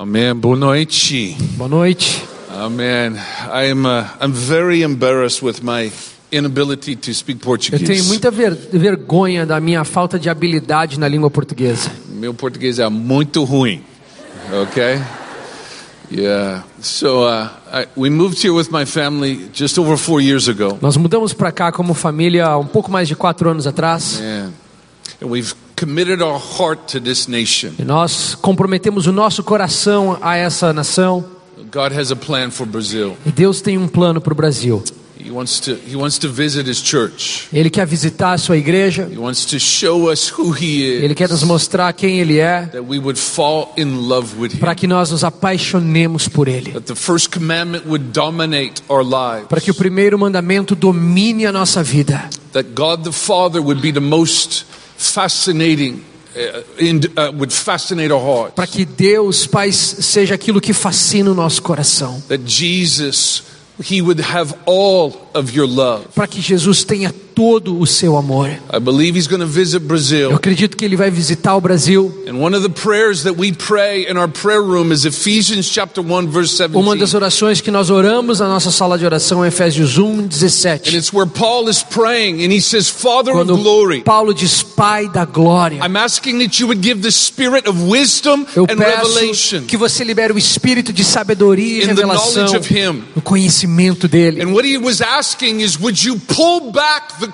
Amém. Boa noite. Boa noite. Amen. I am uh, I'm very embarrassed with my inability to speak Eu Portuguese. tenho muita ver- vergonha da minha falta de habilidade na língua portuguesa. Meu português é muito ruim. Okay? Yeah. So uh, I, we moved here with my family just over four years ago. Nós mudamos para cá como família um pouco mais de quatro anos atrás. And, E nós comprometemos o nosso coração a essa nação. God has a plan for Brazil. E Deus tem um plano para o Brasil. He wants to he wants to visit his church. Ele quer visitar a sua igreja. He wants to show us who he is. Ele quer nos mostrar quem Ele é. that we would fall in love with him. Para que nós nos apaixonemos por Ele. That the first commandment would dominate our lives. Para que o primeiro mandamento domine a nossa vida. That God the Father would be the most fascinating, in, uh, would fascinate our hearts. Para que Deus, Pai, seja aquilo que fascina o nosso coração. That Jesus, He would have all of your love. Para que Jesus tenha todo o seu amor. I believe He's going to visit Eu Brazil. acredito que ele vai visitar o Brasil. And one of the prayers that we pray in our prayer room is Ephesians chapter 1 verse Uma das 17. orações que nós oramos na nossa sala de oração é Efésios 1, And 17. it's where Paul is praying and he says, Father of Quando glory, Paulo diz Pai da glória. I'm asking that you would give the spirit of wisdom Eu and peço revelation que você libere o espírito de sabedoria e revelação no conhecimento dele. And what he was asking is, would you pull back the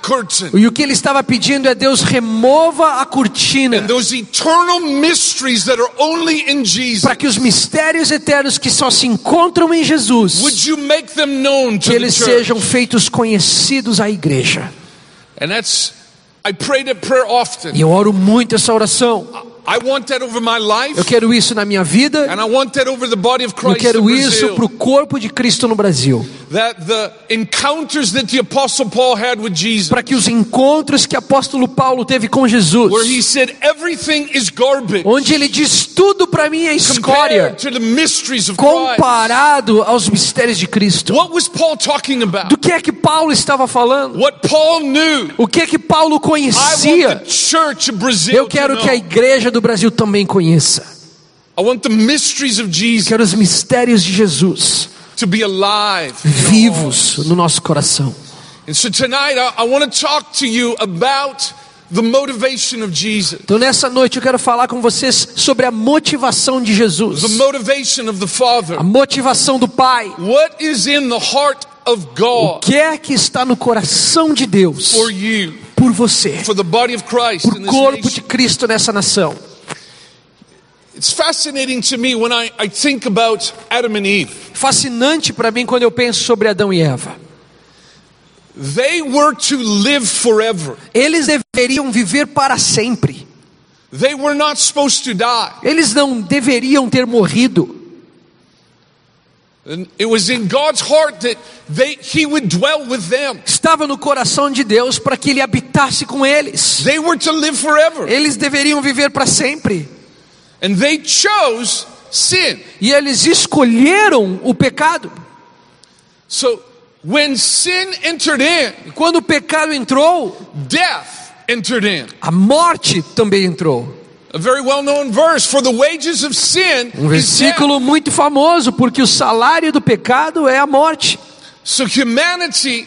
E o que ele estava pedindo é Deus remova a cortina para que os mistérios eternos que só se encontram em Jesus que eles sejam feitos conhecidos à igreja. E eu oro muito essa oração. I want that over my life, Eu quero isso na minha vida. and I want that over the body of Eu quero isso para o corpo de Cristo no Brasil. Para que os encontros que o apóstolo Paulo teve com Jesus, where he said, everything is garbage onde ele diz tudo para mim é escória, comparado aos mistérios de Cristo. What was Paul talking about? Do que é que Paulo estava falando? What Paul knew. O que é que Paulo conhecia? the church of Brazil Eu quero que a igreja do Brasil também conheça. I want the mysteries of Jesus Quero os mistérios de Jesus to be alive. vivos no nosso coração. And so tonight I, I want to talk to you about the motivation of Jesus. Então nessa noite eu quero falar com vocês sobre a motivação de Jesus, The motivation of the Father. a motivação do Pai. What is in the heart of O God que é que está no coração de Deus for you, por você, for the body of Christ por this corpo de? Cristo nessa nação? It's fascinating to me when I, I think about Adam and Eve. Fascinante para mim quando eu penso sobre Adão e Eva. They were to live forever. Eles deveriam viver para sempre. They were not supposed to die. Eles não deveriam ter morrido. And it was in God's heart that they, He would dwell with them. Estava no coração de Deus para que ele habitasse com eles. They were to live forever. Eles deveriam viver para sempre. And they chose sin. E eles escolheram o pecado. So when sin entered in, quando o pecado entrou, death entered in. a morte também entrou. A very well known verse for the wages of sin Um versículo muito famoso, porque o salário do pecado é a morte. So humanity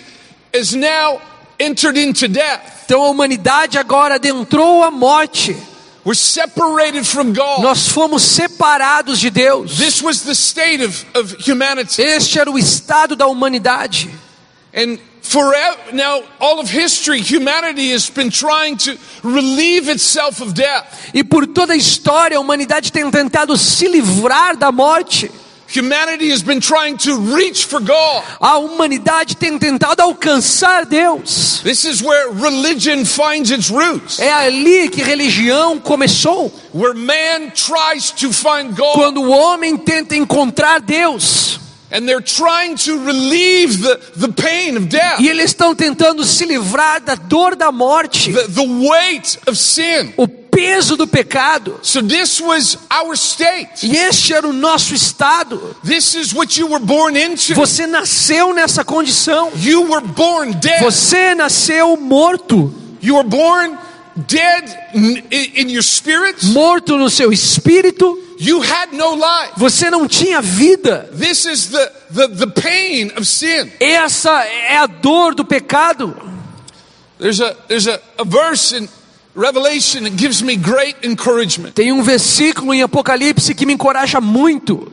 is now entered into death. Então a humanidade agora adentrou a morte. We're separated from God. Nós fomos separados de Deus. This was the state of, of humanity. Este era o estado da humanidade. And forever, now, all of history, humanity has been trying to relieve itself of death. E por toda a história, a humanidade tem tentado se livrar da morte. Humanity has been trying to reach for God. A humanidade tem tentado alcançar Deus. This is where religion finds its roots. É ali que religião começou. Where man tries to find God. Quando o homem tenta encontrar Deus. And they're trying to relieve the, the pain of death. E eles estão tentando se livrar da dor da morte. The, the weight of sin. O peso do pecado. So this was our state. E este era o nosso estado. This is what you were born into. Você nasceu nessa condição. You were born dead. Você nasceu morto. You were born dead in, in your spirit. Morto no seu espírito. You had no life. Você não tinha vida. This is the, the, the pain of sin. Essa é a dor do pecado. There's a, there's a, a verse in Revelation that gives me great encouragement. Tem um versículo em Apocalipse que me encoraja muito.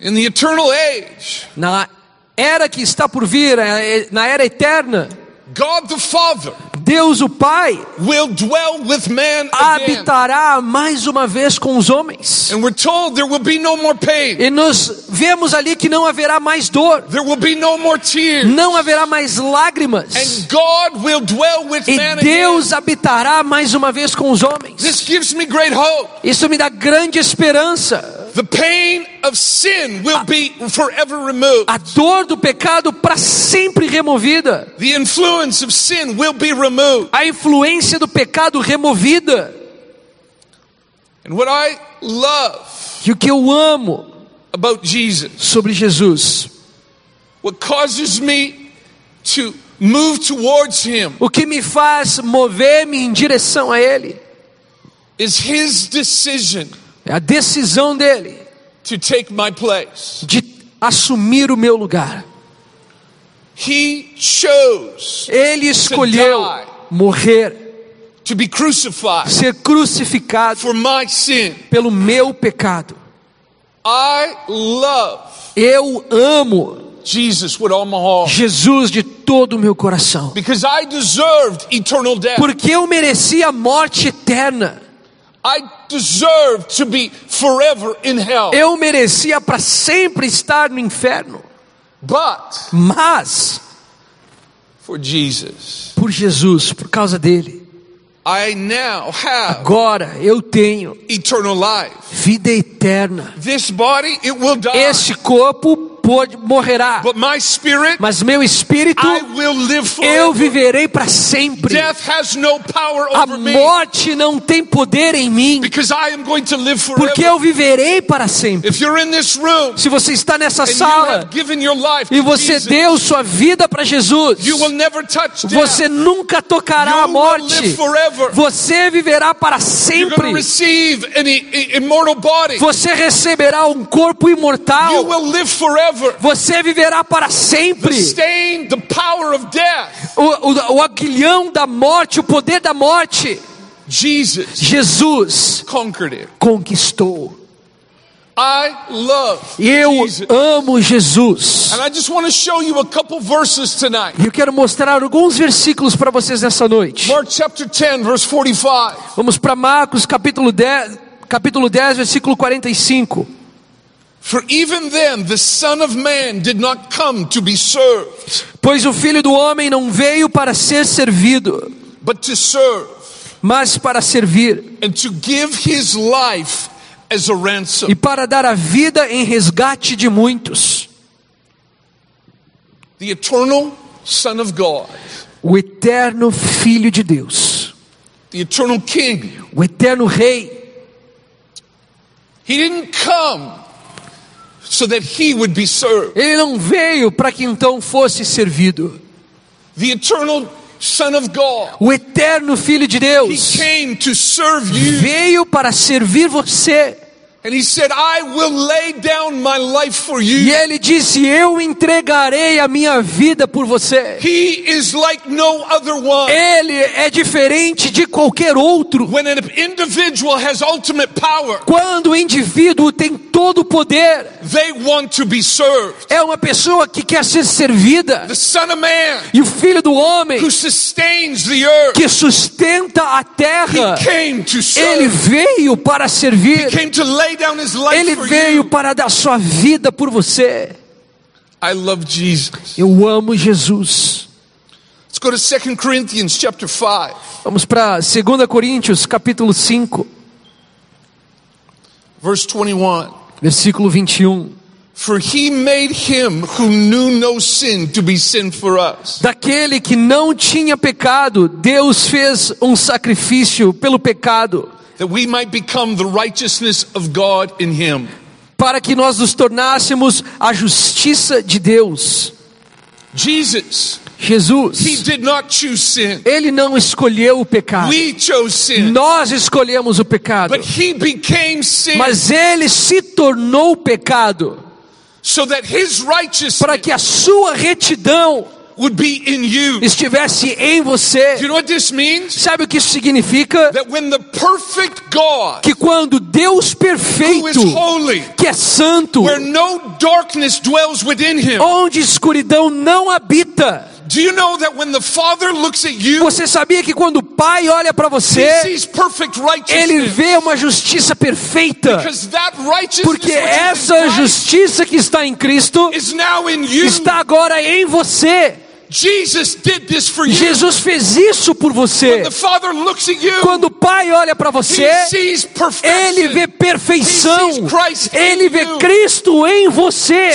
In the eternal age, Na era que está por vir, é, na era eterna, God the Father Deus o Pai will dwell with man again. habitará mais uma vez com os homens. And we're told there will be no more pain. E nós vemos ali que não haverá mais dor, There will be no more tears. não haverá mais lágrimas. And God will dwell with E man Deus again. habitará mais uma vez com os homens. This gives me great hope. Isso me dá grande esperança. The pain of sin will be forever removed. A dor do pecado para sempre removida. The influence of sin will be removed. A influência do pecado removida. And what I love E o que eu amo about Jesus, sobre Jesus, what causes me to move towards Him, o que me faz mover-me em direção a Ele, is His decision é a decisão dele to take my place. de assumir o meu lugar. He chose Ele escolheu morrer, to be crucified ser crucificado for my sin. pelo meu pecado. Eu amo Jesus de todo o meu coração, because I deserved eternal death. porque eu merecia a morte eterna. I deserved to be forever in hell. Eu merecia para sempre estar no inferno. But Mas for Jesus, por Jesus, por causa dele, I now have agora eu tenho eternal life. vida eterna. This body, it will die. Este corpo pode, morrerá, But my spirit, mas meu espírito I will live eu viverei para sempre. A morte não tem poder em mim, porque eu viverei para sempre. If you're in this room Se você está nessa sala e você Jesus, deu sua vida para Jesus, you will never touch death. você nunca tocará a You will morte. Você viverá para sempre. Você receberá um corpo imortal. Você viverá para sempre. O, o, o aguilhão da morte, o poder da morte, Jesus Jesus conquistou. I love eu Jesus. amo Jesus. And I just want to show you a couple verses tonight. E eu quero mostrar alguns versículos para vocês nessa noite. Mark chapter 10, verse 45. Vamos para Marcos capítulo 10, capítulo 10, versículo 45. Pois o filho do homem não veio para ser servido, but to serve mas para servir. and to give his life as a ransom. e para dar a vida em resgate de muitos. The eternal Son of God, O eterno filho de Deus, the eternal King, o eterno rei, he didn't come so that he would be served. ele não veio para que então fosse servido. The eternal Son of God, O eterno filho de he Deus came to serve you. veio para servir você. And he said, I will lay down my life for E ele disse: Eu entregarei a minha vida por você. He is like no other one. Ele é diferente de qualquer outro. When an individual has ultimate power, Quando o indivíduo tem todo o poder, they want to be served. é uma pessoa que quer ser servida. The Son of Man E o filho do homem who sustains the earth, que sustenta a terra, he came to ele veio para servir. Came to lay Ele veio para dar sua vida por você. I love Jesus. Eu amo Jesus. Let's go to 2 Corinthians chapter 5. Vamos para 2 Coríntios, capítulo 5, Verse 21. versículo 21. For he made him who knew no sin to be sin for us, Daquele que não tinha pecado, Deus fez um sacrifício pelo pecado, that we might become the righteousness of God in him. para que nós nos tornássemos a justiça de Deus. Jesus He Jesus, did not choose sin. ele não escolheu o pecado. We chose sin. Nós escolhemos o pecado. But he became sin Mas ele se tornou pecado so that his righteousness para que a sua retidão would be in you. estivesse em Do you você. know what this means? Sabe o que isso significa? That when the perfect God, Que quando Deus perfeito, holy, que é santo, where no darkness dwells within him, onde escuridão não habita, do you know that when the Father looks at you, você sabia que quando o Pai olha para você, ele vê uma justiça perfeita? Because that righteousness Porque essa justiça que está em Cristo está agora em você. Jesus fez isso por você. Quando o Pai olha para você, ele vê perfeição. Ele vê. Cristo em você.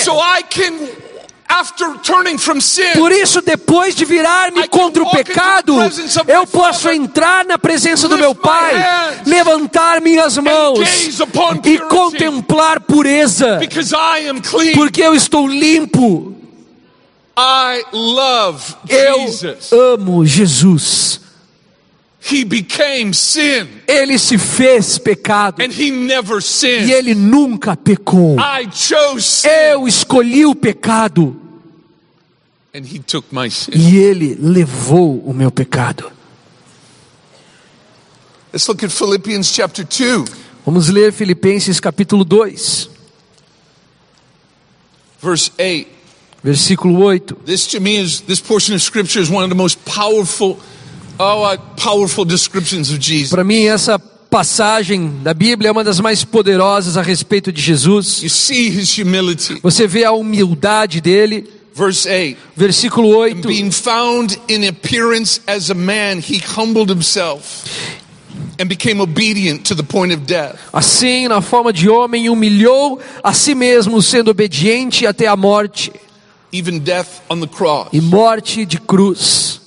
Por isso, depois de virar-me contra o pecado, eu posso entrar na presença do meu Pai, levantar minhas mãos e contemplar pureza, porque eu estou limpo. I love Eu Jesus. amo Jesus. He became sin, Ele se fez pecado and he never e sinned. ele nunca pecou. I chose sin, Eu escolhi o pecado and he took my sin. e ele levou o meu pecado. Let's look at Philippians chapter 2, Vamos ler Filipenses capítulo 2, verse 8. Versículo 8. This to me is this portion of scripture is one of the most powerful, oh, uh, powerful descriptions of Jesus. Para mim, essa passagem da Bíblia é uma das mais poderosas a respeito de Jesus. You see his humility. Você vê a humildade dele. Verse 8. Versículo 8. Being found in appearance as a man, he humbled himself and became obedient to the point of death. Assim, na forma de homem, humilhou a si mesmo, sendo obediente até a morte even death on the cross. e morte de cruz.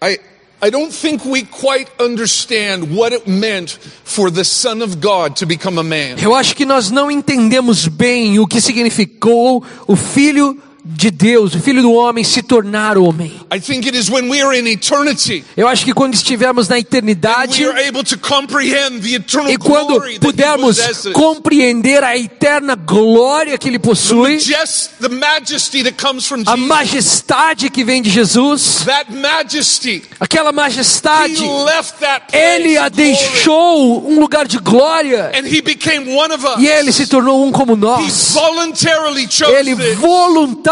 I, I don't think we quite understand what it meant for the Son of God to become a man. Eu acho que nós não entendemos bem o que significou o Filho de Deus, o Filho do homem, se tornar homem. Eu acho que quando estivermos na eternidade e quando pudermos compreender a eterna glória que ele possui, a majestade que vem de Jesus, aquela majestade, ele a deixou um lugar de glória e ele se tornou um como nós. Ele this.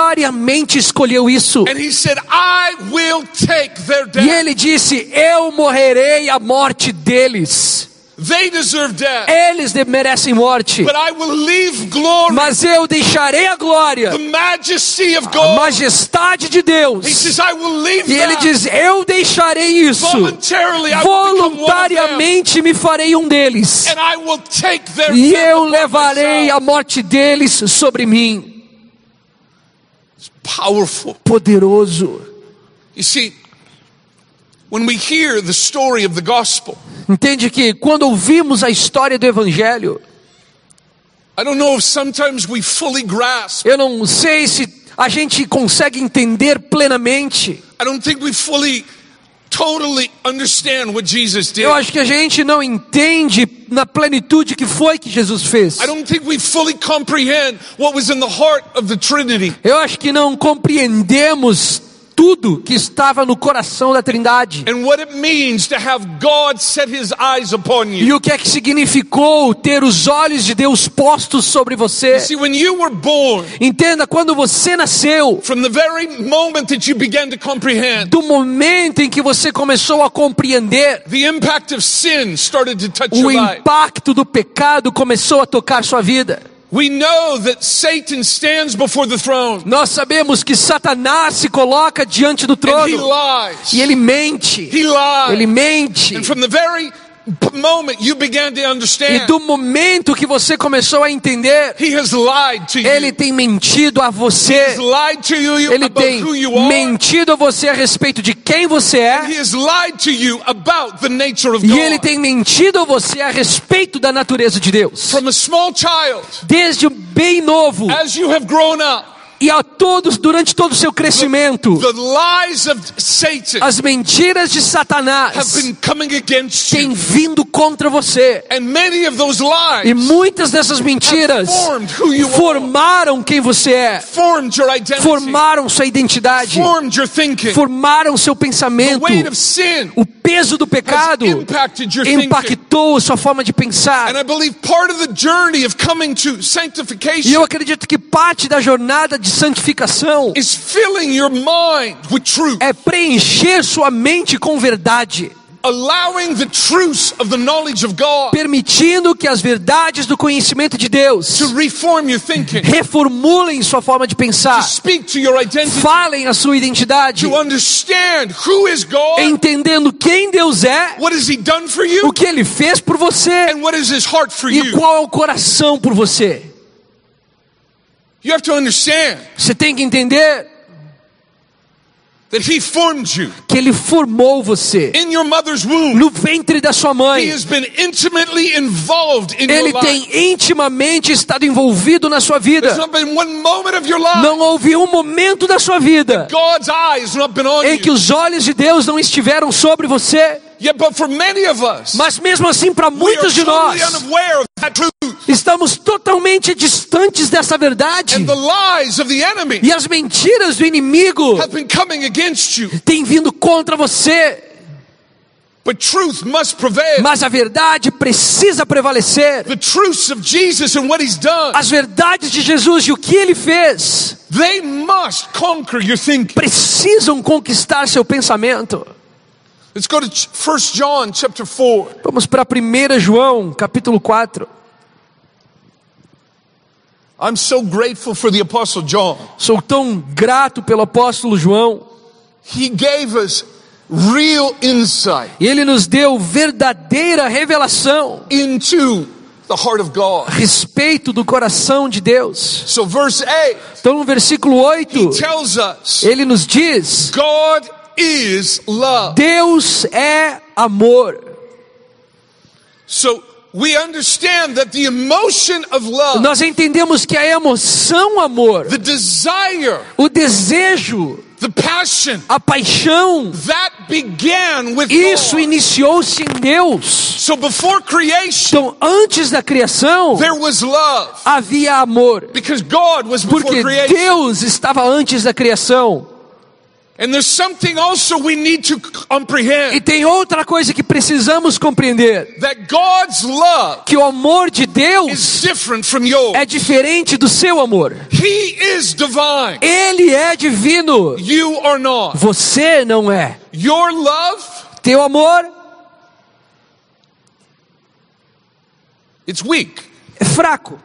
Voluntariamente escolheu isso. And he said, E ele disse: Eu morrerei a morte deles. They deserve death. Eles merecem morte, But I will leave glory, mas eu deixarei a glória, the majesty of a God. majestade de He Deus. says, I will leave E ele that. diz: Eu deixarei isso. Voluntarily. Voluntariamente me farei um deles. And I will take their E eu levarei a morte deles sobre mim. Powerful. Poderoso. You see, when we hear the story of the gospel, Entende que quando ouvimos a história do Evangelho, I don't know if sometimes we fully grasp. eu não sei se a gente consegue entender plenamente. I don't think we fully, totally understand what Jesus did. Eu acho que a gente não entende na plenitude que foi que Jesus fez. I don't think we fully comprehend what was in the heart of the Trinity. Eu acho que não compreendemos tudo que estava no coração da Trindade. And what it means to have God set his eyes upon E you. o que é que significou ter os olhos de Deus postos sobre você? See, when you were born, Entenda, quando você nasceu, from the very moment that you began to comprehend, do momento em que você começou a compreender, the impact of sin started to touch o impacto do pecado começou a tocar sua vida. We know that Satan stands before the throne Nós sabemos que Satanás se coloca diante do and he trono lies. e ele mente. He Ele mente. E do momento que você começou a entender, he has lied to ele tem mentido a você. lied to you Ele about tem who you are. mentido a você a respeito de quem você He é. has lied to you about the nature of E ele tem mentido a você a respeito da natureza de Deus. From a small child, Desde bem novo, E a todos, durante todo o seu crescimento, The lies of Satan as mentiras de have Satanás têm vindo contra você. E muitas dessas mentiras formed who you are. formaram quem você é, formaram sua identidade, formaram seu pensamento. O peso do pecado impactou a sua forma de pensar. E eu acredito que parte da jornada de santificação. is filling your mind with truth, é preencher sua mente com verdade, allowing the truths of the knowledge of God permitindo que as verdades do conhecimento de Deus reformulem sua forma de pensar, to speak to your identity, falem a sua identidade, to understand who is God, entendendo quem Deus é, what has He done for o que Ele fez por você. And what is His heart for e qual é o coração por você. You have to understand Você tem que entender that He formed you que Ele formou você in your mother's womb. no ventre da sua He mãe. has been intimately involved in Ele your tem life. intimamente estado envolvido na sua vida. not been one moment of your life. Não houve um momento da sua vida God's eyes not been on em que os olhos de Deus não estiveram sobre você. Yet, but for many of us, Mas mesmo assim, para muitos de nós, estamos totalmente distantes dessa verdade. E as mentiras do inimigo têm vindo contra você. Mas a verdade precisa prevalecer. The truths of Jesus and what He's done, As verdades de Jesus e o que ele fez they must conquer your thinking. precisam conquistar seu pensamento. Let's go to 1 John chapter 4. Vamos para 1 João, capítulo 4. I'm so grateful for the Apostle John. Sou tão grato pelo apóstolo João. He gave us real insight ele nos deu verdadeira revelação into the heart of God. a respeito do coração de Deus. So, verse 8, Então, no versículo 8, he tells us ele nos diz: God is love. Deus é amor. So, we understand that the emotion of love, Nós entendemos que a emoção amor, the desire, o desejo, the passion, a paixão, that began with isso iniciou-se em Deus. So, before creation, Então, antes da criação, there was love havia amor, because God was before porque creation. Deus estava antes da criação. E tem outra coisa que precisamos compreender: that God's love que o amor de is Deus different from yours. é diferente do seu amor. He is divine. Ele é divino. You are not. Você não é. Your love, Teu amor it's weak. é fraco.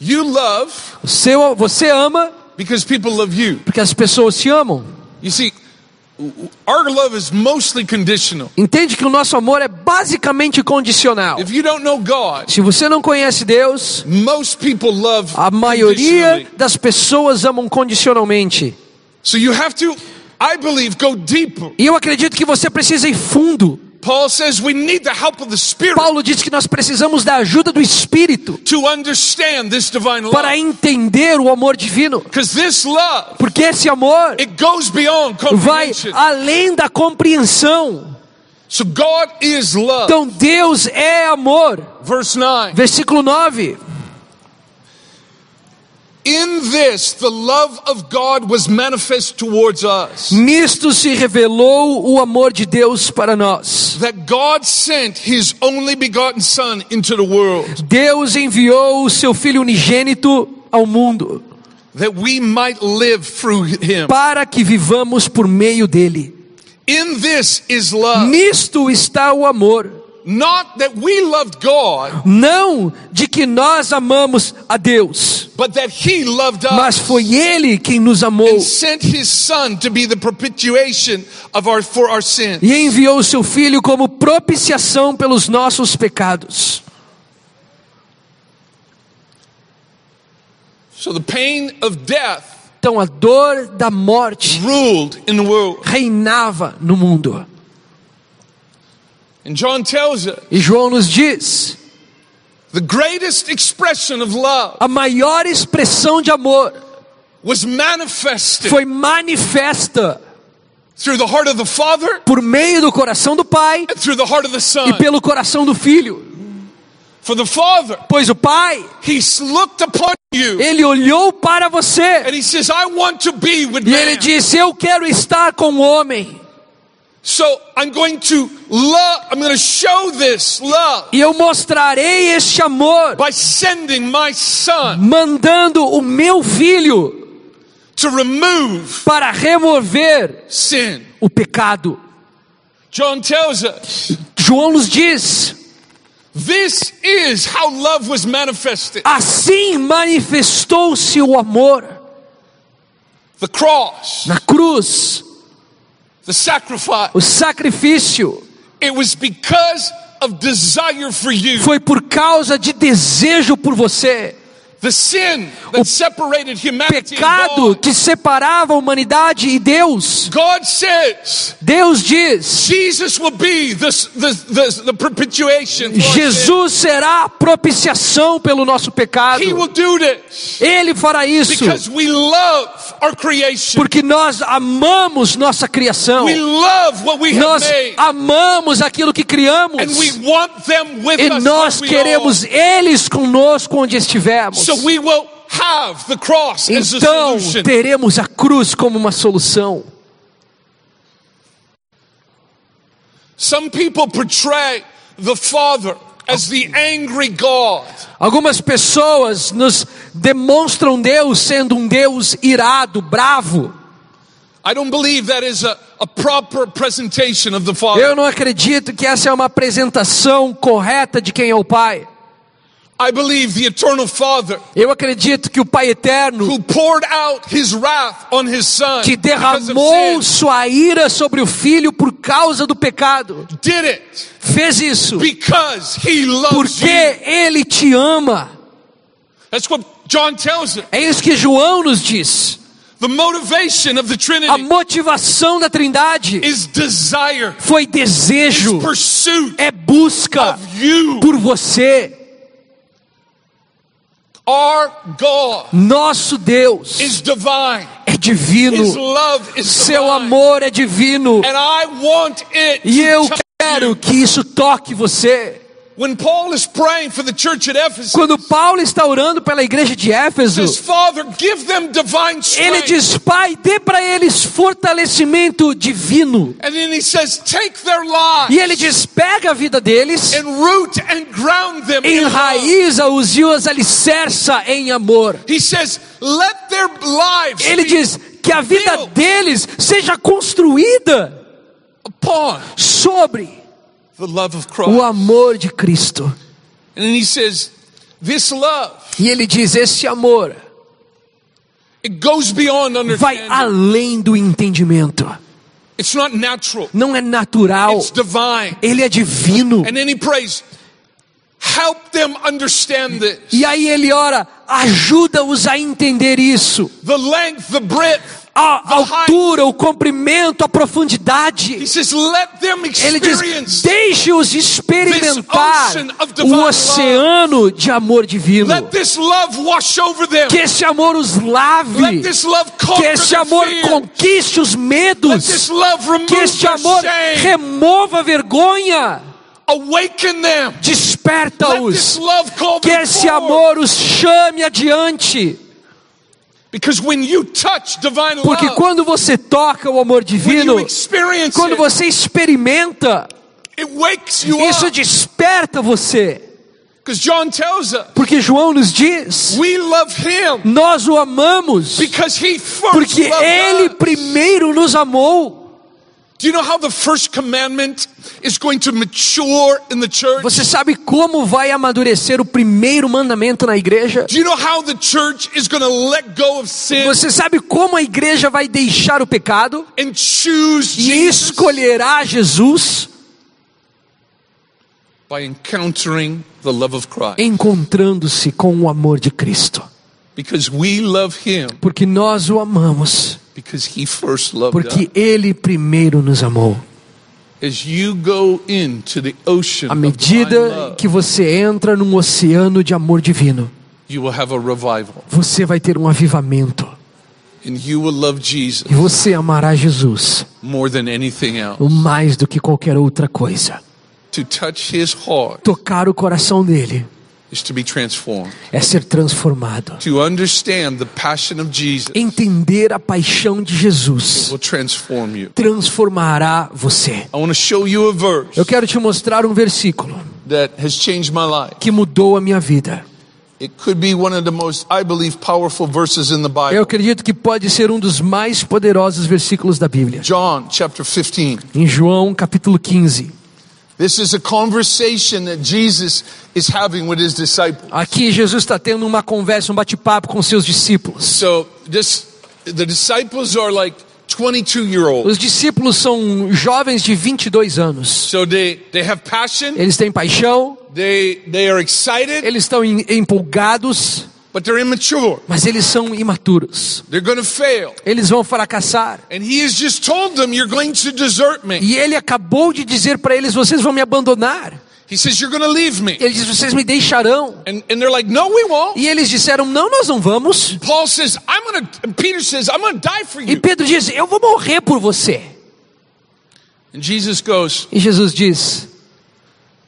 You love O seu, você ama because people love you. porque as pessoas te amam. You see, our love is mostly conditional. Entende que o nosso amor é basicamente condicional. If you don't know God, Se você não conhece Deus, most people love a maioria das pessoas amam condicionalmente. So you have to, I believe, go deeper. E eu acredito que você precisa ir fundo. Paul says we need the help of the Spirit Paulo diz que nós precisamos da ajuda do Espírito to understand this divine para entender o amor divino. Because this love, Porque esse amor it goes beyond vai além da compreensão. Então Deus é amor. Verse 9. Versículo 9. In this, the love of God was manifest towards us. Nisto se revelou o amor de Deus para nós. That God sent His only begotten Son into the world, Deus enviou o seu Filho unigênito ao mundo that we might live through Him. para que vivamos por meio dele. In this is love. Nisto está o amor. Not that we loved God, Não de que nós amamos a Deus, but that He loved mas us. foi Ele quem nos amou And sent His Son to be the propitiation of our, for our sin. e enviou o seu Filho como propiciação pelos nossos pecados. So the pain of death Então a dor da morte ruled in the world. reinava no mundo. And John tells us E João nos diz: the greatest expression of love a maior expressão de amor was manifested foi manifesta through the heart of the Father por meio do coração do Pai and through the heart of the e Son. pelo coração do Filho. For the Father, Pois o Pai, He looked upon you ele olhou para você and He says, I want to be with e ele disse: Eu quero estar com o homem. So I'm going to love, I'm going to show this love E eu mostrarei este amor, by sending my Son mandando o meu filho to remove para remover sin. o pecado. John tells us João nos diz: this is how love was manifested. assim manifestou-se o amor The cross, na cruz, the sacrifice. o sacrifício. It was because of desire for you. Foi por causa de desejo por você. And Pecado que separava a humanidade e Deus. Deus diz: Jesus será a propiciação pelo nosso pecado. Ele fará isso porque nós amamos nossa criação. Nós amamos aquilo que criamos. E nós queremos eles conosco onde estivermos. So we will have the cross as a Então teremos a cruz como uma solução. Some people portray the Father as the angry God. Algumas pessoas nos demonstram Deus sendo um Deus irado, bravo. I don't believe that is a, a proper presentation of the Father. Eu não acredito que essa é uma apresentação correta de quem é o Pai. I believe the eternal Father Eu acredito que o Pai eterno who poured out his wrath on his son que derramou sua ira sobre o filho por causa do pecado, did it fez isso because he loves porque you. ele te ama. That's what John tells us. É isso que João nos diz. The motivation of the A Trinity motivação da Trindade is desire, foi desejo, pursuit é busca por você. Our God Nosso Deus is divine. é divino, His love is seu divine. amor é divino. And I want it E eu quero que isso toque você. Quando Paulo está orando pela igreja de Éfeso, ele diz: Pai, dê para eles fortalecimento divino. E ele diz: pega a vida deles, enraiza-os e os alicerça em amor. Ele diz que a vida deles seja construída sobre the love of Christ. O amor de Cristo. And then he says, this love, E ele diz: esse amor it goes beyond vai além do entendimento. It's not natural. Não é natural, ele é divino. And then he prays, help them understand this. E aí ele ora: ajuda-os a entender isso. A altura, o comprimento, a profundidade. Ele diz: deixe-os experimentar o oceano de amor divino. Que esse amor os lave. Que esse amor conquiste os medos. Que este their amor remova a vergonha. Desperta-os. Que esse amor os chame adiante. Because when you touch divine Porque quando você toca o amor divino, quando você experimenta, isso desperta você. Porque João nos diz: nós o amamos, porque ele primeiro nos amou. Você sabe como vai amadurecer o primeiro mandamento na igreja? Do you know how the church is going to let go of sin Você sabe como a igreja vai deixar o pecado and choose e escolherá Jesus By encountering the love of Christ. encontrando-se com o amor de Cristo? Because we love him Porque nós o amamos, porque ele primeiro nos amou. À medida que você entra num oceano de amor divino, você vai ter um avivamento. E você amará Jesus mais do que qualquer outra coisa. Tocar o coração dele is to be transformed. é ser transformado. To understand the passion of Jesus Entender a paixão de Jesus will transform you. transformará você. I want to show you a verse Eu quero te mostrar um versículo that has changed my life. que mudou a minha vida. It could be one of the most, I believe, powerful verses in the Eu Bible. acredito que pode ser um dos mais poderosos versículos da Bíblia. John chapter 15. Em João capítulo 15. Aqui Jesus está tendo uma conversa, um bate-papo com seus discípulos. So this, the disciples are like 22 year olds. Os discípulos são jovens de 22 anos. So they, they have passion, Eles têm paixão, they, they are excited, eles estão em- empolgados. Mas eles são imaturos. They're going to fail. Eles vão fracassar. And he has just told them, You're going to desert me. E ele acabou de dizer para eles: vocês vão me abandonar. He says, You're going to leave me. Ele diz: vocês me deixarão. And, and they're like, No, we won't. E eles disseram: não, nós não vamos. Paul says, I'm going to, Peter says, I'm going to die for E you. Pedro diz: eu vou morrer por você. And Jesus goes, E Jesus diz: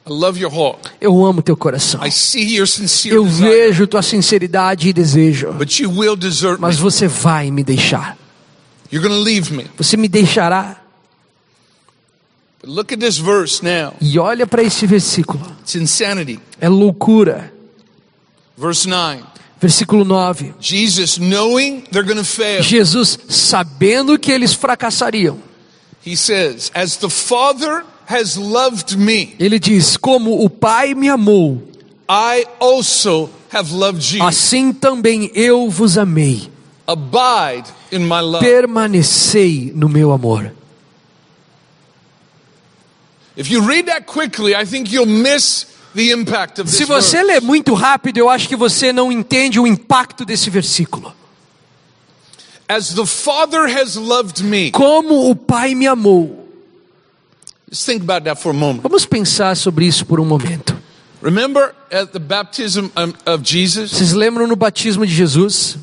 I love your heart. Eu amo teu coração. I see your sincere Eu vejo tua sinceridade e desejo. but you will desert me. Mas você vai me deixar. Você me deixará. E olha para esse versículo. É loucura. Verse 9. Versículo 9. Jesus, knowing they're to fail, Jesus, sabendo que eles fracassariam, he says, As the Father has loved me, ele diz: Como o Pai me amou, I also have loved you. assim também eu vos amei. Abide in my love. Permanecei no meu amor. If you read that quickly, I think you'll miss the impact of this Se você verse. lê muito rápido, eu acho que você não entende o impacto desse versículo. As the Father has loved me. Como o Pai me amou. Just think about that for a moment. Vamos pensar sobre isso por um momento. Remember at the baptism of Jesus, Vocês lembram no batismo de Jesus?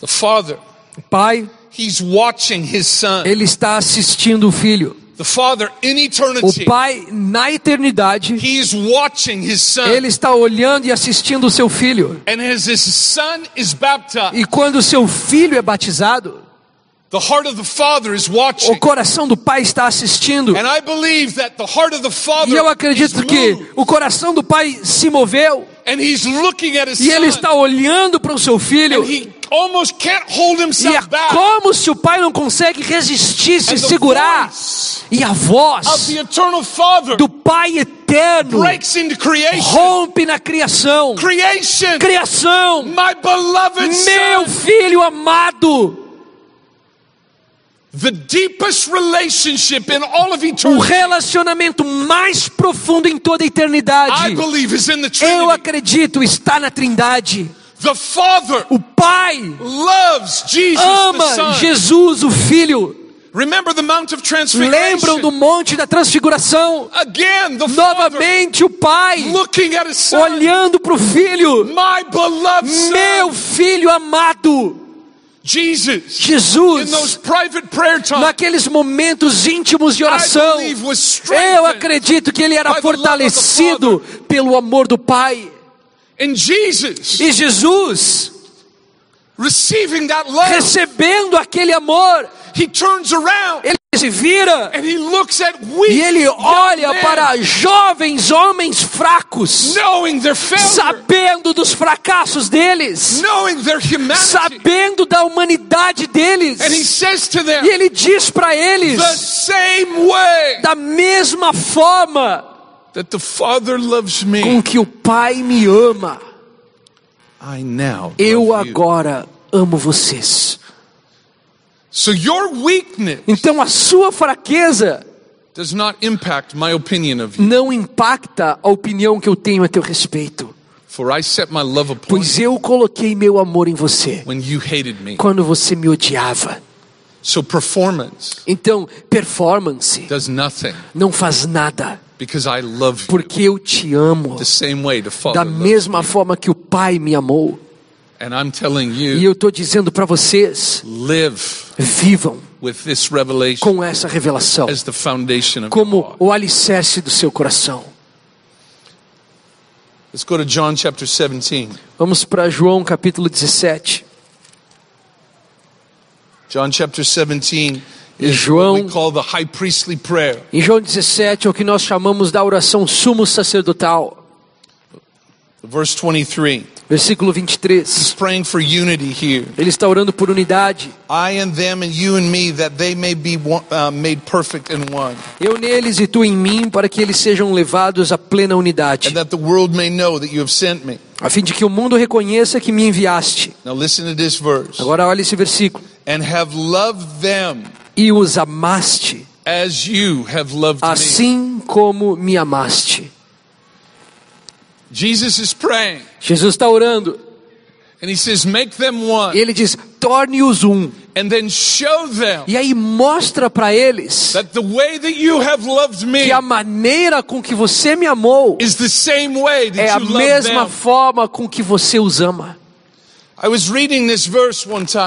the Father, O Pai, He's watching His Son. ele está assistindo o Filho. The Father in O eternity, Pai, na eternidade, He's watching His Son. ele está olhando e assistindo o seu Filho. And as His Son is baptized, E quando o seu Filho é batizado, o coração do Pai está assistindo. And I believe that the heart of the Father E eu acredito que moved, o coração do Pai se moveu. and He's looking at His E ele Son. está olhando para o seu filho. And He almost can't hold E é como se o pai não consegue resistir, se segurar. E a of voz the eternal Father do Pai eterno breaks into creation. rompe na criação. Creation, Criação, my beloved meu filho amado, the deepest relationship in all of o eternity, relacionamento mais profundo em toda a I eternidade. believe is in the Eu acredito, está na Trindade. The Father O Pai loves Jesus the ama. Jesus, o Filho. Remember the Mount of Lembram do Monte da Transfiguração? Again, the Father Novamente o Pai looking at His Son, olhando para o Filho. my beloved Meu filho amado, Jesus. In those Jesus, private prayer times, naqueles momentos íntimos de oração, eu acredito que ele era fortalecido pelo amor do Pai. E Jesus, receiving that love, recebendo aquele amor, He turns around. Ele se vira. And He looks at weak e ele olha men, para jovens homens fracos, knowing their failure, sabendo dos fracassos deles, knowing their humanity. sabendo da humanidade deles. And He says to them, E ele diz para eles, the same way da mesma forma that the Father loves me, com que o Pai me ama, eu agora amo vocês. Então a sua fraqueza does not impact my opinion of you. não impacta a opinião que eu tenho a teu respeito, pois eu coloquei meu amor em você quando você me odiava. So performance Então, performance não faz nada, because I love you porque eu te amo da mesma me. forma que o Pai me amou. And I'm telling E you, eu estou dizendo para vocês: vivam with this revelation com essa revelação como o alicerce do seu coração. Let's go to John chapter 17. Vamos para João capítulo 17. John chapter 17 is João- what we call the high priestly prayer. Em João 17 é o que nós chamamos da oração sumo sacerdotal. Verse 23. Versículo He's 23. praying for unity here. Ele está orando por unidade. I and them and you and me, that they may be one, uh, made perfect in one. Eu neles e tu em mim, para que eles sejam levados à plena unidade, And that the world may know that you have sent me. a fim de que o mundo reconheça que me enviaste. Now listen to this verse. Agora olha esse versículo. And have loved them E os amaste, as you have loved me. assim como me amaste. Jesus is praying. Jesus está orando. And he says, make them one. E ele diz: torne-os um. And then show them E aí mostra para eles that the way that you have loved me que a maneira com que você me amou is the same way that é a mesma forma com que você os ama.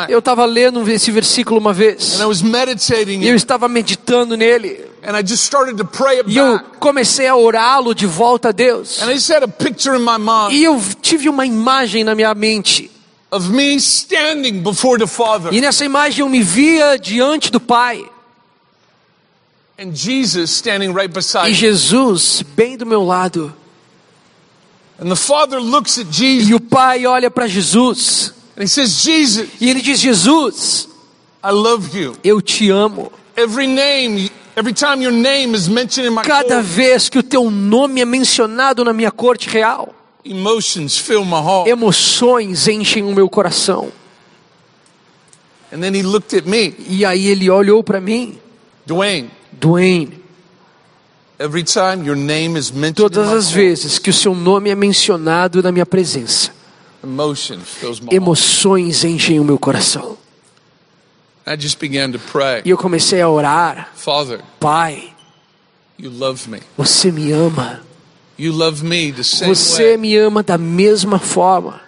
Eu estava lendo esse versículo uma vez. And I was meditating E eu estava meditando nele. And I just started to pray E eu comecei a orá-lo de volta a Deus. And I just had a picture in my mind E eu tive uma imagem na minha mente. of me standing before the Father E nessa imagem eu me via diante do Pai. and Jesus standing right beside E me. Jesus bem do meu lado. And the Father looks at Jesus E o Pai olha para Jesus. and he says, Jesus, E ele diz: Jesus, I love you. eu te amo. Every name, every time your name is mentioned in my Cada vez que o teu nome é mencionado na minha corte real, emotions fill my heart. emoções enchem o meu coração. And then he looked at me, E aí ele olhou para mim, Dwayne, Dwayne, every time your name is mentioned in todas as vezes que o seu nome é mencionado na minha presença, emoções enchem o meu coração. I just began to pray. E eu comecei a orar, Father, Pai, you love me. você me ama. You love me the same Você me ama da mesma forma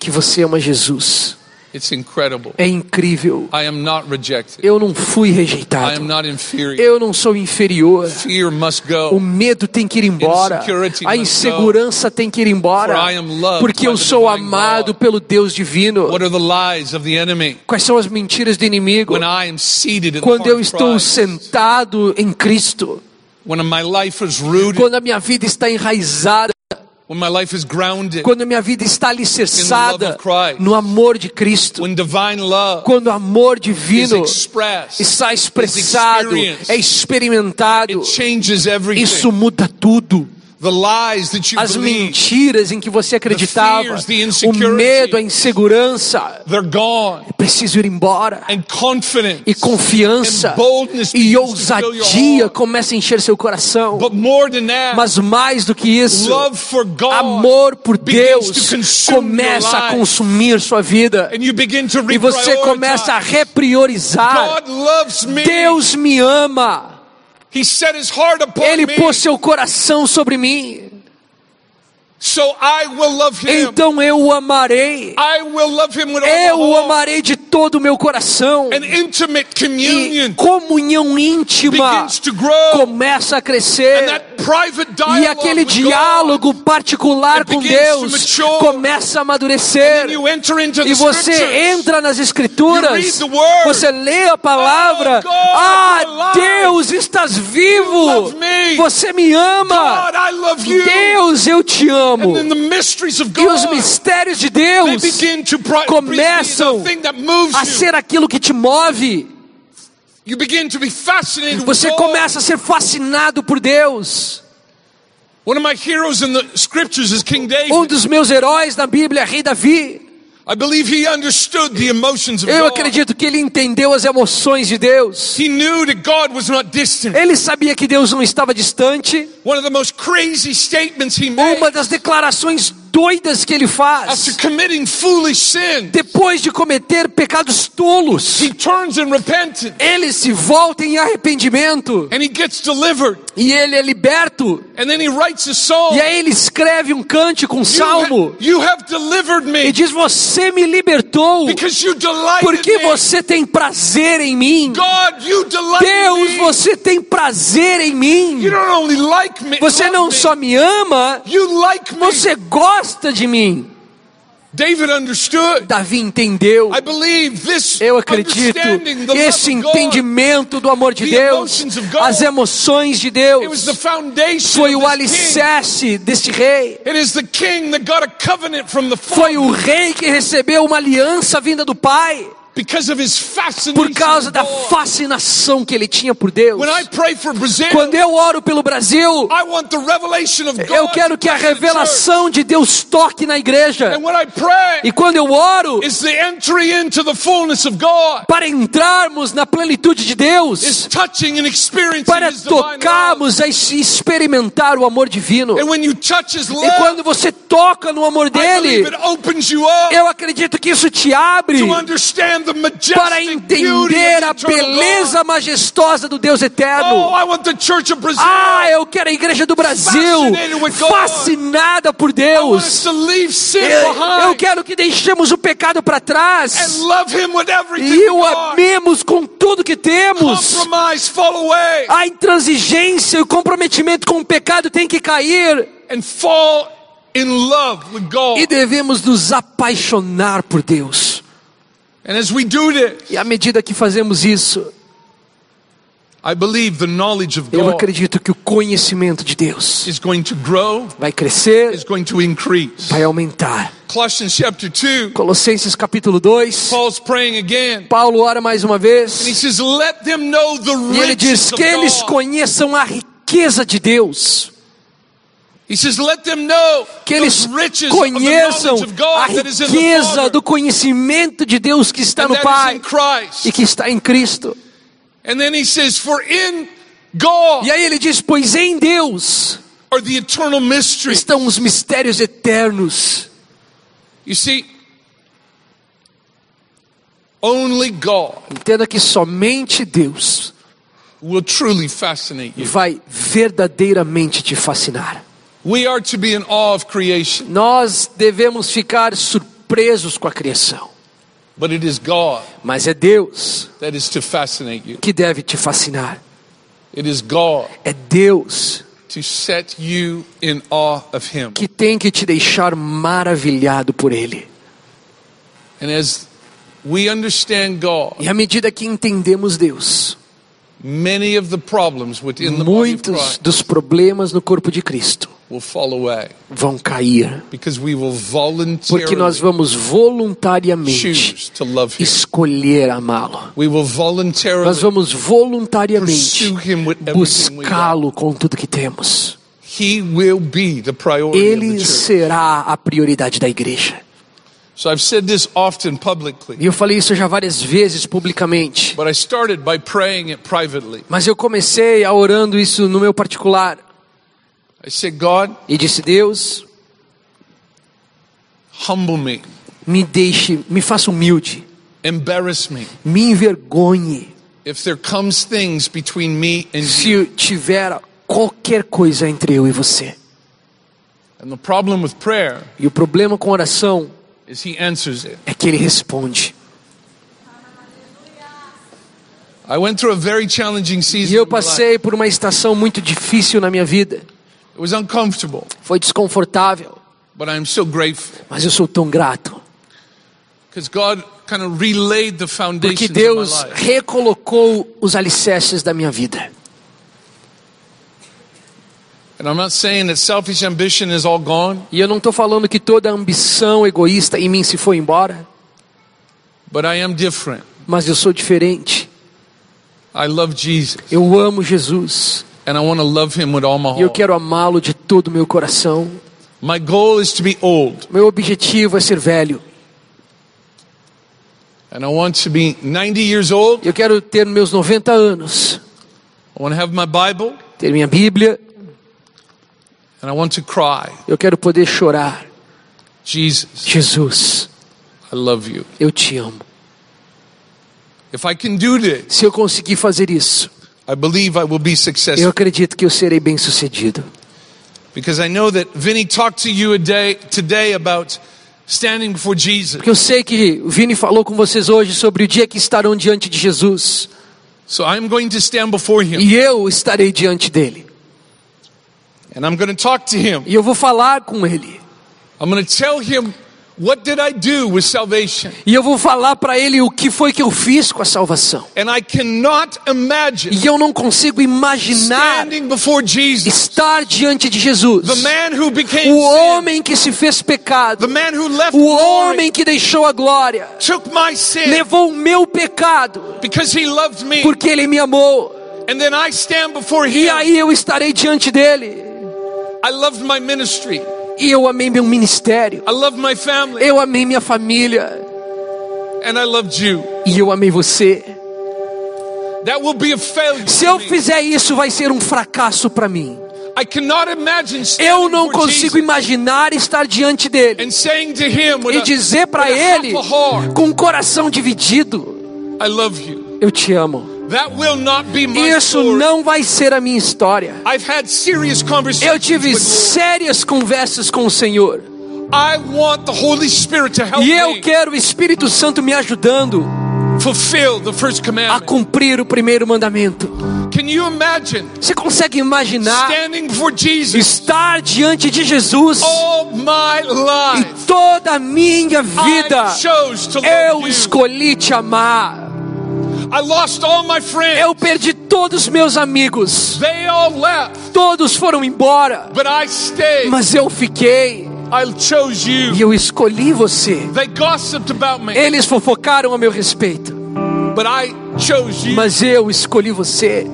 que você ama Jesus. It's incredible. É incrível. I am not rejected. Eu não fui I am rejeitado. not inferior. Eu não sou inferior. Fear must O medo tem que ir embora. Insecurity A must insegurança tem que ir embora. For I am loved Porque eu sou amado pelo Deus divino. What are the lies of the enemy? Quais são as mentiras do inimigo? When I am seated in the Quando eu estou sentado em Cristo. when my life is rooted, Quando a minha vida está enraizada. When my life is grounded, Quando a minha vida está alicerçada In the love of Christ. no amor de Cristo. when divine love Quando o amor divino está expressado, é experimentado. it changes everything. Isso muda tudo. The lies that you As mentiras em que você acreditava, o medo, a insegurança, they're gone. preciso ir embora. And confidence E confiança e ousadia começa a encher seu coração. But more than that, Mas mais do que isso, amor por Deus to consume começa a consumir sua vida. E você começa a repriorizar. God loves me. Deus me ama. Ele pôs seu coração sobre mim. So I will love him. Então eu o amarei. I will love him with all Eu o amarei de todo o meu coração. E communion comunhão íntima começa a crescer. E aquele diálogo particular com Deus começa a amadurecer. E você entra nas escrituras, você lê a palavra. Oh, Ah. Deus, estás vivo. Você me ama. Deus, eu te amo. E os mistérios de Deus começam a ser aquilo que te move. You begin to be fascinated with Você começa a ser fascinado por Deus. One of my heroes in the scriptures is King David. Um dos meus heróis na Bíblia, Rei Davi. I believe he understood the emotions of Eu acredito que ele entendeu as emoções de Deus. He knew that God was not distant. Ele sabia que Deus não estava distante. One of the most crazy statements he made Uma das declarações doidas que ele faz, after committing foolish sin, depois de cometer pecados tolos, ele se volta em arrependimento and he gets delivered. E ele é liberto. And then he writes a song. E aí ele escreve um cântico, um salmo. ha- you have delivered E diz: Você me libertou. because you delighted Porque você tem prazer em mim. God, you delighted Deus, você tem prazer em mim. You don't only like me, Você não só me ama, you like me. você gosta de mim. David understood. Davi entendeu. I believe this Eu acredito esse entendimento do amor de Deus, as emoções de Deus, foi o alicerce deste rei. Foi o rei que recebeu uma aliança vinda do pai, por causa da fascinação que ele tinha por Deus. Quando eu oro pelo Brasil, eu quero que a revelação de Deus toque na igreja. E quando eu oro, para entrarmos na plenitude de Deus, para tocarmos es- experimentar o amor divino. E quando você toca no amor dele, eu acredito que isso te abre para entender a beleza majestosa do Deus Oh, eterno. Brazil. Ah, eu quero a igreja do Brasil fascinada por Deus. Eu, quero que deixemos o pecado para trás e o amemos com tudo que temos. A intransigência e o comprometimento com o pecado tem que cair e devemos nos apaixonar por Deus. And as we do this, E à medida que fazemos isso, I believe the knowledge of eu God acredito que o conhecimento de Deus is going to grow, vai crescer, is going to increase. vai aumentar. Colossians chapter 2, Colossenses capítulo 2, Paul's praying again. Paulo ora mais uma vez says, Let them know the e ele diz que eles conheçam a riqueza de Deus, He says, Let them know que eles conheçam a riqueza do conhecimento de Deus que está no Pai e que está em Cristo. And then he says, For in God E aí ele diz: Pois em Deus estão os mistérios eternos. Entenda que somente Deus vai verdadeiramente te fascinar. We are to be in awe of creation, Nós devemos ficar surpresos com a criação, but it is God mas é Deus that is to fascinate you. que deve te fascinar. It is God É Deus to set you in awe of Him. que tem que te deixar maravilhado por Ele. And as we understand God, E à medida que entendemos Deus, many of the problems within the body of muitos Christ dos problemas no corpo de Cristo vão cair, because we will porque nós voluntarily vamos voluntariamente escolher amá-lo. Nós vamos voluntariamente buscá-lo com tudo que temos. Ele será a prioridade da igreja. E eu falei isso já várias vezes publicamente. Mas eu comecei orando isso no meu particular. I said, God, E disse: Deus, humble me, me deixe, me faça humilde, embarrass me. me envergonhe. If there comes things between me and you, Se tiver qualquer coisa entre eu e você. and the problem with prayer E o problema com oração is He answers it. é que ele responde. I went through a very challenging E season. eu my life. passei por uma estação muito difícil na minha vida. It was uncomfortable, Foi desconfortável, but I'm so grateful mas eu sou tão grato. because God kind of relayed the Porque foundations of Deus recolocou os alicerces da minha vida. And I'm not saying that selfish ambition is all gone, E eu não estou falando que toda a ambição egoísta em mim se foi embora, but I am different. mas eu sou diferente. I love Jesus, Eu amo Jesus and I want to love Him with all my e eu quero amá-lo de todo o meu coração. My goal is to be old, Meu objetivo é ser velho. and I want to be 90 years old. Eu quero ter meus 90 anos, I want to have my Bible, ter minha Bíblia. and I want to cry, Eu quero poder chorar. Jesus, Jesus, I love you. eu te amo. If I can do this, Se eu conseguir fazer isso, I believe I will be Eu successful acredito que eu serei bem sucedido. because I know that Vinny talked to you a day today about standing before Jesus. Porque eu sei que o Vini falou com vocês hoje sobre o dia que estarão diante de Jesus. So I'm going to stand before him E eu estarei diante dele. and I'm going to talk to him. E eu vou falar com ele. I'm going to tell him what did I do with salvation? E eu vou falar para ele o que foi que eu fiz com a salvação. And I cannot imagine E eu não consigo imaginar standing before Jesus, estar diante de Jesus. the man who became O sin, homem que se fez pecado. the man who left O glory, homem que deixou a glória. took my sin Levou o meu pecado. because he loved me. Porque ele me amou. And then I stand before E him. aí eu estarei diante dele. I loved my ministry. E eu amei meu ministério. Eu amei minha família. E eu amei você. Se eu fizer isso, vai ser um fracasso para mim. Eu não consigo imaginar estar diante dele e dizer para ele, com o coração dividido. Eu te amo. Isso não vai ser a minha história. Eu tive sérias conversas com o Senhor. E eu quero o Espírito Santo me ajudando a cumprir o primeiro mandamento. Você consegue imaginar estar diante de Jesus e toda a minha vida? Eu escolhi te amar. Eu perdi todos os meus amigos. They all left, Todos foram embora. but I stayed. Mas eu fiquei. I chose you. E eu escolhi você. They gossiped about me, Eles fofocaram a meu respeito. but I chose you. Mas eu escolhi você.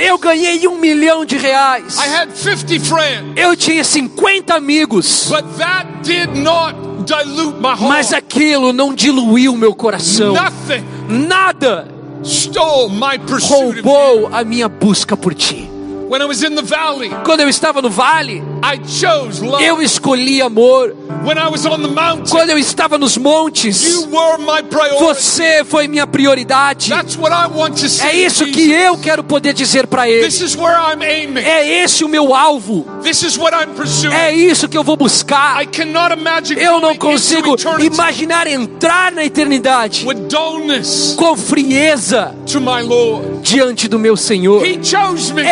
Eu ganhei um milhão de reais. I had 50 friends, Eu tinha 50 amigos. but that did not dilute my Mas heart. aquilo não diluiu meu coração. Nothing Nada stole my pursuit of you. roubou a minha busca por ti. When I was in the valley, Quando eu estava no vale, I chose love. eu escolhi amor. When I was on the mountain, Quando eu estava nos montes, you were my priority. você foi minha prioridade. That's what I want to say. É isso que eu quero poder dizer para ele. This is where I'm aiming. É esse o meu alvo. This is what I'm pursuing. É isso que eu vou buscar. I cannot imagine Eu não consigo imaginar entrar na eternidade with dullness com frieza to my Lord. diante do meu Senhor. He chose me.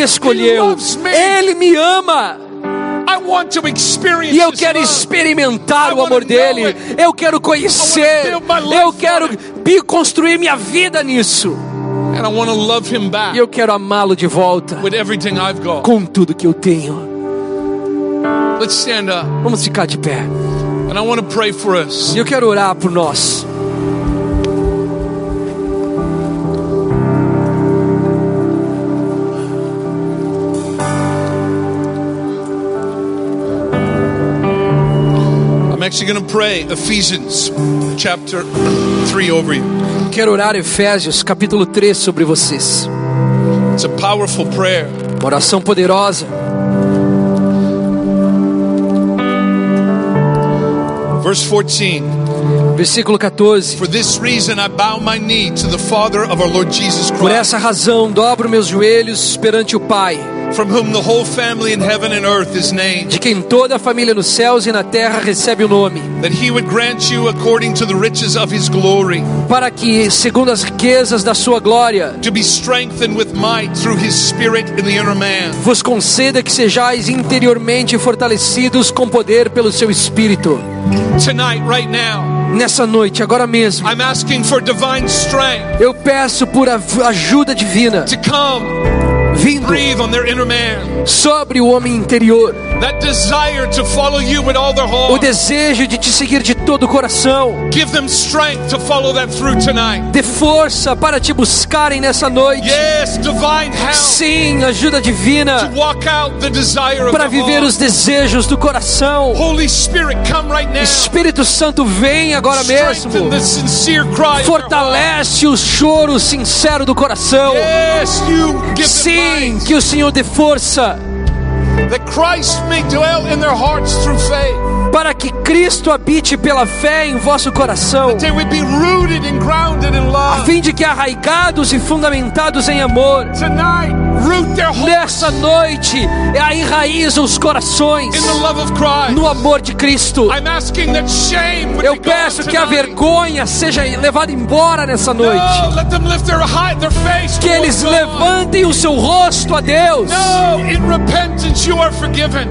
Me escolheu. Ele me ama. E eu quero experimentar o amor dele. Eu quero conhecer. Eu quero construir minha vida nisso. E eu quero amá-lo de volta com tudo que eu tenho. Vamos ficar de pé. E eu quero orar por nós. I'm actually going to pray Ephesians chapter 3 over you. Quero orar Efésios capítulo 3 sobre vocês. It's a powerful prayer. Uma oração poderosa. Verse 14. Versículo 14. For this reason I bow my knee to the Father of our Lord Jesus Por Christ, essa razão dobro meus joelhos perante o Pai, from whom the whole family in heaven and earth is named, de quem toda a família nos céus e na terra recebe o nome, that he would grant you according to the riches of his glory. Para que, segundo as riquezas da sua glória, to be strengthened with might through his spirit in the inner man, vos conceda que sejais interiormente fortalecidos com poder pelo seu espírito. tonight right now Nessa noite, agora mesmo, I'm asking for divine strength eu peço por ajuda divina to come vindo breathe on their inner man sobre o homem interior, that desire to follow you with all their o desejo de te seguir de todo o coração. give them strength to follow that through tonight Dê força para te buscarem nessa noite. yes divine help Sim, ajuda divina to walk out the desire of para viver os desejos do coração. Holy Spirit come right now Espírito Santo, vem agora mesmo. Fortalece o choro sincero do coração. yes you give them Sim, que o Senhor dê força that Christ may dwell in their hearts through faith. para que Cristo habite pela fé em vosso coração, They would be rooted and grounded in a love. fim de que arraigados e fundamentados em amor, Tonight, nessa noite, enraiza os corações in the love of Christ. no amor de Cristo. Eu peço que a vergonha seja levada embora nessa noite. No, let them lift their, high, their face Que eles levantem o seu rosto a Deus.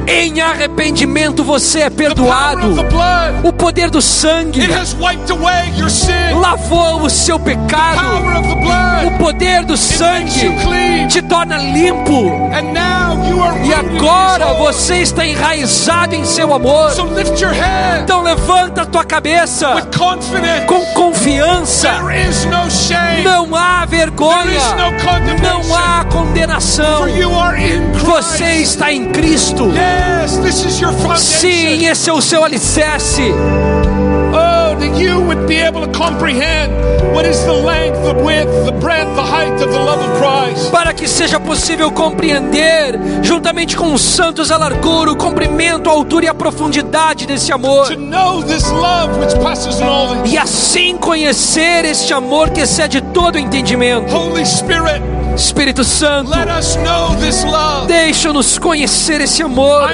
Em arrependimento você é perdoado. O poder do sangue lavou o seu pecado. O poder do sangue te torna limpo. You are E agora você está enraizado em seu amor. Então levanta a tua cabeça com confiança. Não há vergonha. Não há condenação. Você está em Cristo. Sim, esse é o seu alicerce. That you would be able to comprehend what is the length, the width, the breadth, the height of the love of Christ. Para que seja possível compreender, juntamente com os santos, a largura, o comprimento, a altura e a profundidade desse amor. To know this love which passes knowledge. E assim conhecer este amor que excede todo entendimento. Holy Spirit, Espírito Santo, deixa-nos conhecer esse amor.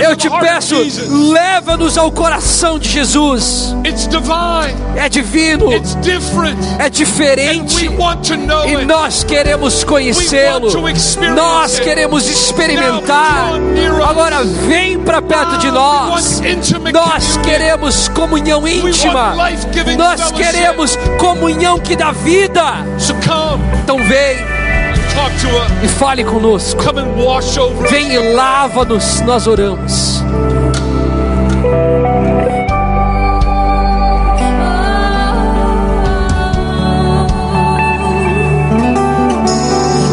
Eu te peço, leva-nos ao coração de Jesus. É divino, é diferente. E nós queremos conhecê-lo. Nós queremos experimentar. Agora vem para perto de nós. Nós queremos comunhão íntima. Nós queremos comunhão que dá vida. So come, Então vem talk to us. e fale conosco. Come and wash over us. Vem e lava-nos. Nós oramos.